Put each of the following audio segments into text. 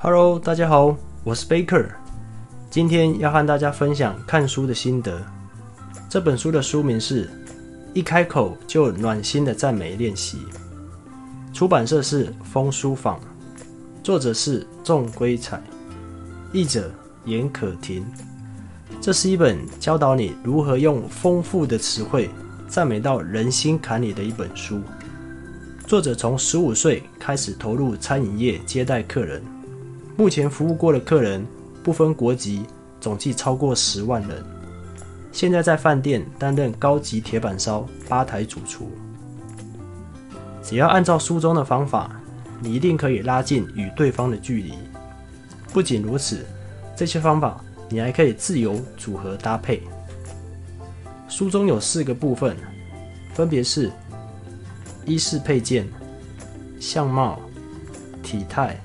Hello，大家好，我是 Baker，今天要和大家分享看书的心得。这本书的书名是《一开口就暖心的赞美练习》，出版社是风书坊，作者是仲圭采，译者严可婷。这是一本教导你如何用丰富的词汇赞美到人心坎里的一本书。作者从十五岁开始投入餐饮业接待客人。目前服务过的客人不分国籍，总计超过十万人。现在在饭店担任高级铁板烧吧台主厨。只要按照书中的方法，你一定可以拉近与对方的距离。不仅如此，这些方法你还可以自由组合搭配。书中有四个部分，分别是衣饰配件、相貌、体态。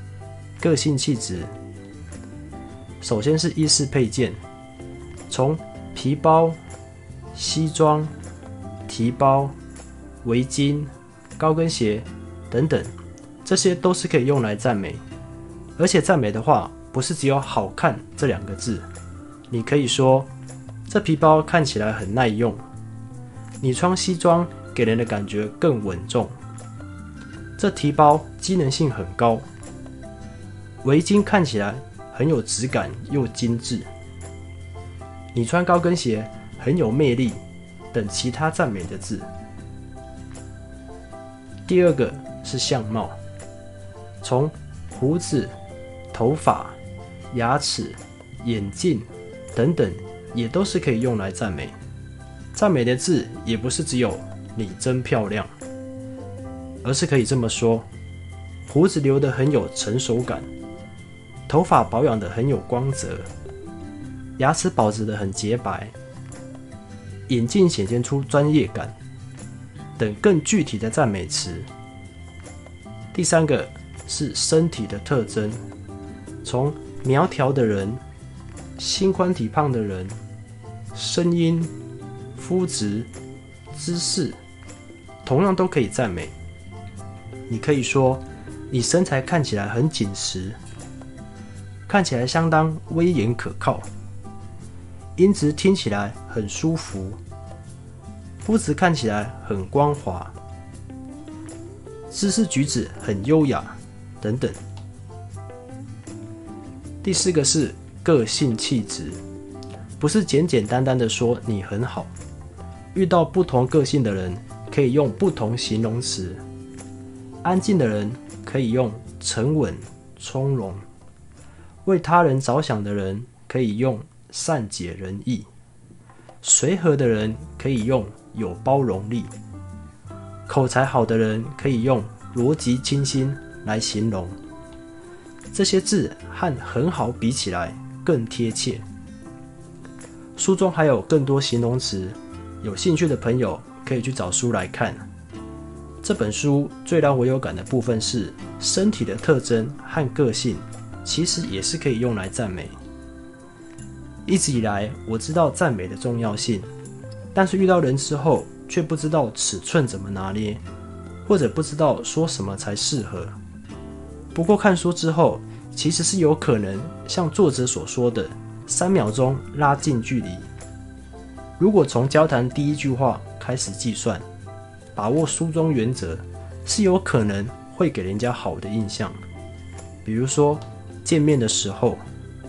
个性气质。首先是衣饰配件，从皮包、西装、提包、围巾、高跟鞋等等，这些都是可以用来赞美。而且赞美的话，不是只有好看这两个字，你可以说这皮包看起来很耐用，你穿西装给人的感觉更稳重，这提包机能性很高。围巾看起来很有质感又精致，你穿高跟鞋很有魅力，等其他赞美的字。第二个是相貌，从胡子、头发、牙齿、眼镜等等，也都是可以用来赞美。赞美的字也不是只有“你真漂亮”，而是可以这么说：胡子留得很有成熟感。头发保养得很有光泽，牙齿保持得很洁白，眼镜显现出专业感，等更具体的赞美词。第三个是身体的特征，从苗条的人、心宽体胖的人、声音、肤质、姿势，同样都可以赞美。你可以说，你身材看起来很紧实。看起来相当威严可靠，音质听起来很舒服，肤质看起来很光滑，姿势举止很优雅，等等。第四个是个性气质，不是简简单单的说你很好。遇到不同个性的人，可以用不同形容词。安静的人可以用沉稳、从容。为他人着想的人可以用善解人意，随和的人可以用有包容力，口才好的人可以用逻辑清新来形容。这些字和很好比起来更贴切。书中还有更多形容词，有兴趣的朋友可以去找书来看。这本书最让我有感的部分是身体的特征和个性。其实也是可以用来赞美。一直以来，我知道赞美的重要性，但是遇到人之后，却不知道尺寸怎么拿捏，或者不知道说什么才适合。不过看书之后，其实是有可能像作者所说的，三秒钟拉近距离。如果从交谈第一句话开始计算，把握书中原则，是有可能会给人家好的印象。比如说。见面的时候，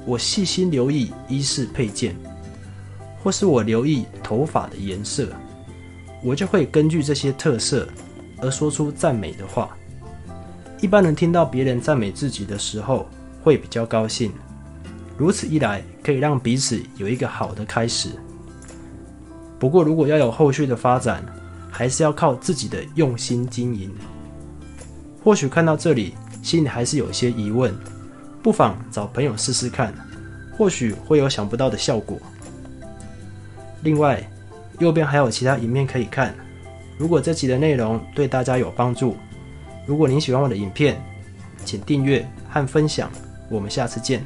我细心留意衣饰配件，或是我留意头发的颜色，我就会根据这些特色而说出赞美的话。一般人听到别人赞美自己的时候，会比较高兴。如此一来，可以让彼此有一个好的开始。不过，如果要有后续的发展，还是要靠自己的用心经营。或许看到这里，心里还是有些疑问。不妨找朋友试试看，或许会有想不到的效果。另外，右边还有其他影片可以看。如果这集的内容对大家有帮助，如果您喜欢我的影片，请订阅和分享。我们下次见。